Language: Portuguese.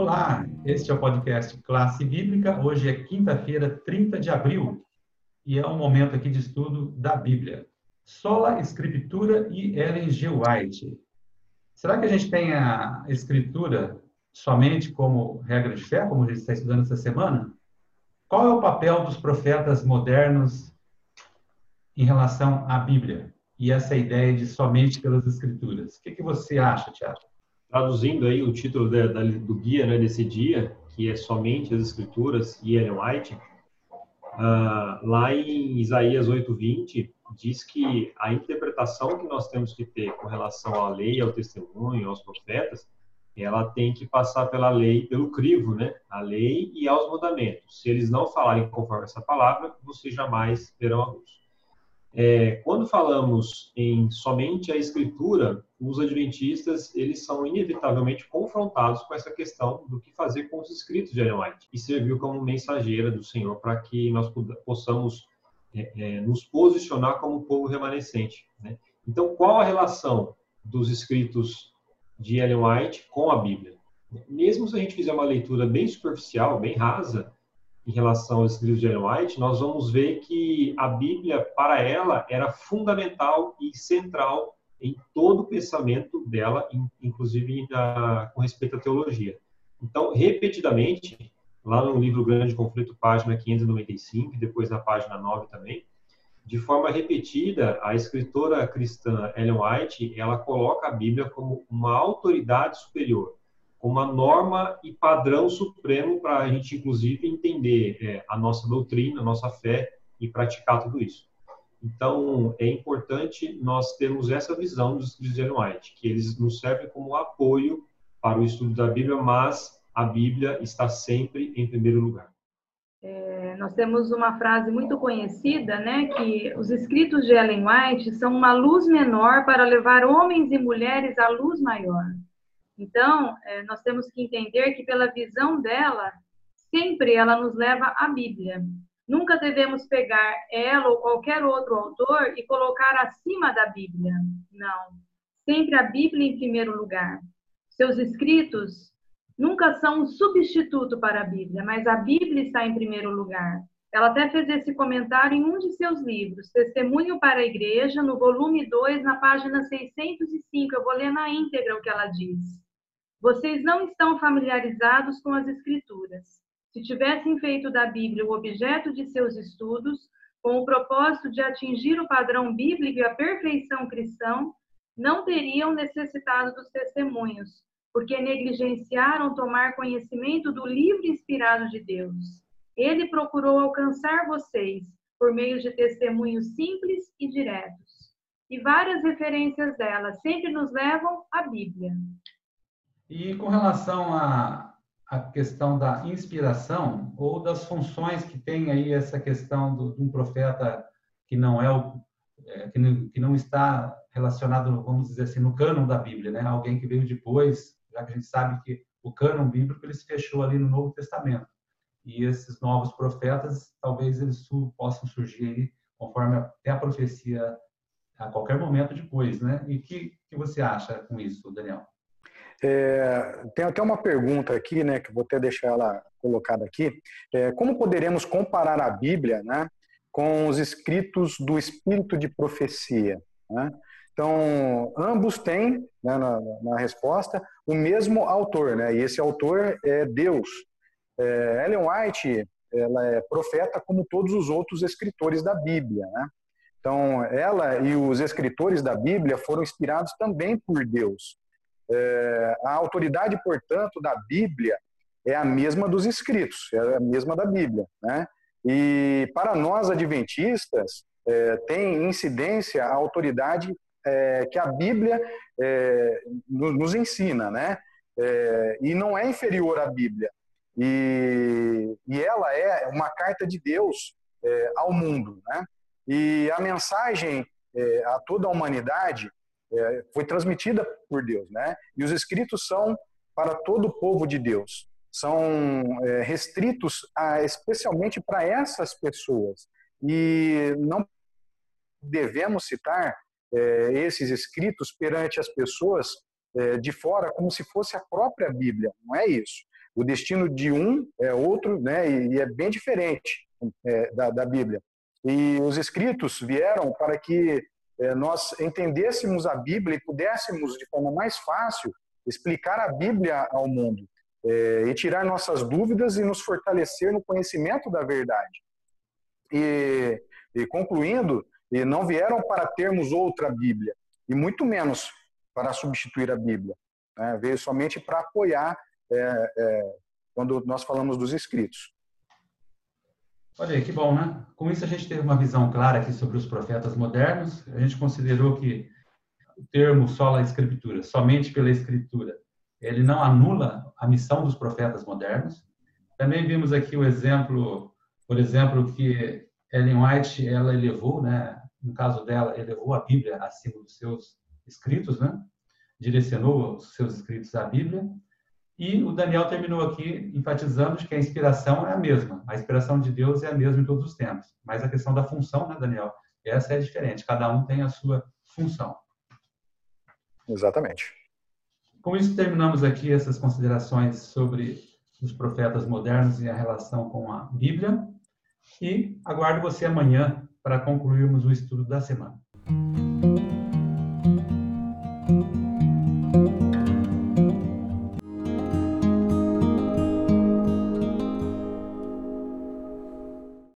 Olá, este é o podcast Classe Bíblica. Hoje é quinta-feira, 30 de abril, e é um momento aqui de estudo da Bíblia. Sola Escritura e Ellen G. White. Será que a gente tem a Escritura somente como regra de fé, como a gente está estudando essa semana? Qual é o papel dos profetas modernos em relação à Bíblia e essa ideia de somente pelas Escrituras? O que, que você acha, Tiago? Traduzindo aí o título da, da, do guia né, desse dia, que é somente as Escrituras e Ellen White, uh, lá em Isaías 8:20 diz que a interpretação que nós temos que ter com relação à lei, ao testemunho, aos profetas, ela tem que passar pela lei, pelo crivo, né? A lei e aos mandamentos. Se eles não falarem conforme essa palavra, vocês jamais verão a luz. É, quando falamos em somente a escritura, os adventistas eles são inevitavelmente confrontados com essa questão do que fazer com os escritos de Ellen White e serviu como mensageira do Senhor para que nós possamos é, é, nos posicionar como povo remanescente. Né? Então, qual a relação dos escritos de Ellen White com a Bíblia. Mesmo se a gente fizer uma leitura bem superficial, bem rasa, em relação aos escritos de Ellen White, nós vamos ver que a Bíblia, para ela, era fundamental e central em todo o pensamento dela, inclusive na, com respeito à teologia. Então, repetidamente, lá no livro Grande Conflito, página 595, e depois na página 9 também, de forma repetida, a escritora cristã Ellen White, ela coloca a Bíblia como uma autoridade superior, como uma norma e padrão supremo para a gente, inclusive, entender é, a nossa doutrina, a nossa fé e praticar tudo isso. Então, é importante nós termos essa visão dos White, que eles nos servem como apoio para o estudo da Bíblia, mas a Bíblia está sempre em primeiro lugar. É, nós temos uma frase muito conhecida, né, que os escritos de Ellen White são uma luz menor para levar homens e mulheres à luz maior. Então, é, nós temos que entender que pela visão dela, sempre ela nos leva à Bíblia. Nunca devemos pegar ela ou qualquer outro autor e colocar acima da Bíblia. Não. Sempre a Bíblia em primeiro lugar. Seus escritos nunca são um substituto para a Bíblia, mas a Bíblia está em primeiro lugar. Ela até fez esse comentário em um de seus livros, Testemunho para a Igreja, no volume 2, na página 605. Eu vou ler na íntegra o que ela diz. Vocês não estão familiarizados com as Escrituras. Se tivessem feito da Bíblia o objeto de seus estudos, com o propósito de atingir o padrão bíblico e a perfeição cristã, não teriam necessitado dos testemunhos, porque negligenciaram tomar conhecimento do livro inspirado de Deus. Ele procurou alcançar vocês por meio de testemunhos simples e diretos. E várias referências dela sempre nos levam à Bíblia. E com relação à, à questão da inspiração ou das funções que tem aí essa questão do, de um profeta que não é o é, que, não, que não está relacionado, vamos dizer assim, no cânon da Bíblia, né? Alguém que veio depois já que a gente sabe que o cânon bíblico ele se fechou ali no Novo Testamento. E esses novos profetas, talvez eles possam surgir aí, conforme até a profecia a qualquer momento depois, né? E que, que você acha com isso, Daniel? É, tem até uma pergunta aqui, né, que vou até deixar ela colocada aqui. É, como poderemos comparar a Bíblia, né, com os escritos do Espírito de profecia? Né? Então, ambos têm, né, na, na, resposta, o mesmo autor, né? E esse autor é Deus. É, Ellen White, ela é profeta como todos os outros escritores da Bíblia, né? Então, ela e os escritores da Bíblia foram inspirados também por Deus. É, a autoridade, portanto, da Bíblia é a mesma dos escritos, é a mesma da Bíblia, né? E para nós adventistas, é, tem incidência a autoridade é, que a Bíblia é, nos ensina, né? É, e não é inferior à Bíblia. E, e ela é uma carta de Deus é, ao mundo, né? E a mensagem a toda a humanidade é, foi transmitida por Deus, né? E os escritos são para todo o povo de Deus. São restritos a, especialmente para essas pessoas. E não devemos citar é, esses escritos perante as pessoas é, de fora como se fosse a própria Bíblia. Não é isso. O destino de um é outro, né? E, é bem diferente é, da, da Bíblia. E os escritos vieram para que é, nós entendêssemos a Bíblia e pudéssemos, de forma mais fácil, explicar a Bíblia ao mundo é, e tirar nossas dúvidas e nos fortalecer no conhecimento da verdade. E, e concluindo, e não vieram para termos outra Bíblia, e muito menos para substituir a Bíblia. Né? Veio somente para apoiar é, é, quando nós falamos dos escritos. Olha aí, que bom, né? Com isso a gente teve uma visão clara aqui sobre os profetas modernos. A gente considerou que o termo sola escritura, somente pela escritura, ele não anula a missão dos profetas modernos. Também vimos aqui o exemplo, por exemplo, que Ellen White ela elevou, né? No caso dela, elevou a Bíblia acima dos seus escritos, né? Direcionou os seus escritos à Bíblia. E o Daniel terminou aqui enfatizando que a inspiração é a mesma. A inspiração de Deus é a mesma em todos os tempos. Mas a questão da função, né, Daniel? Essa é diferente. Cada um tem a sua função. Exatamente. Com isso, terminamos aqui essas considerações sobre os profetas modernos e a relação com a Bíblia. E aguardo você amanhã para concluirmos o estudo da semana.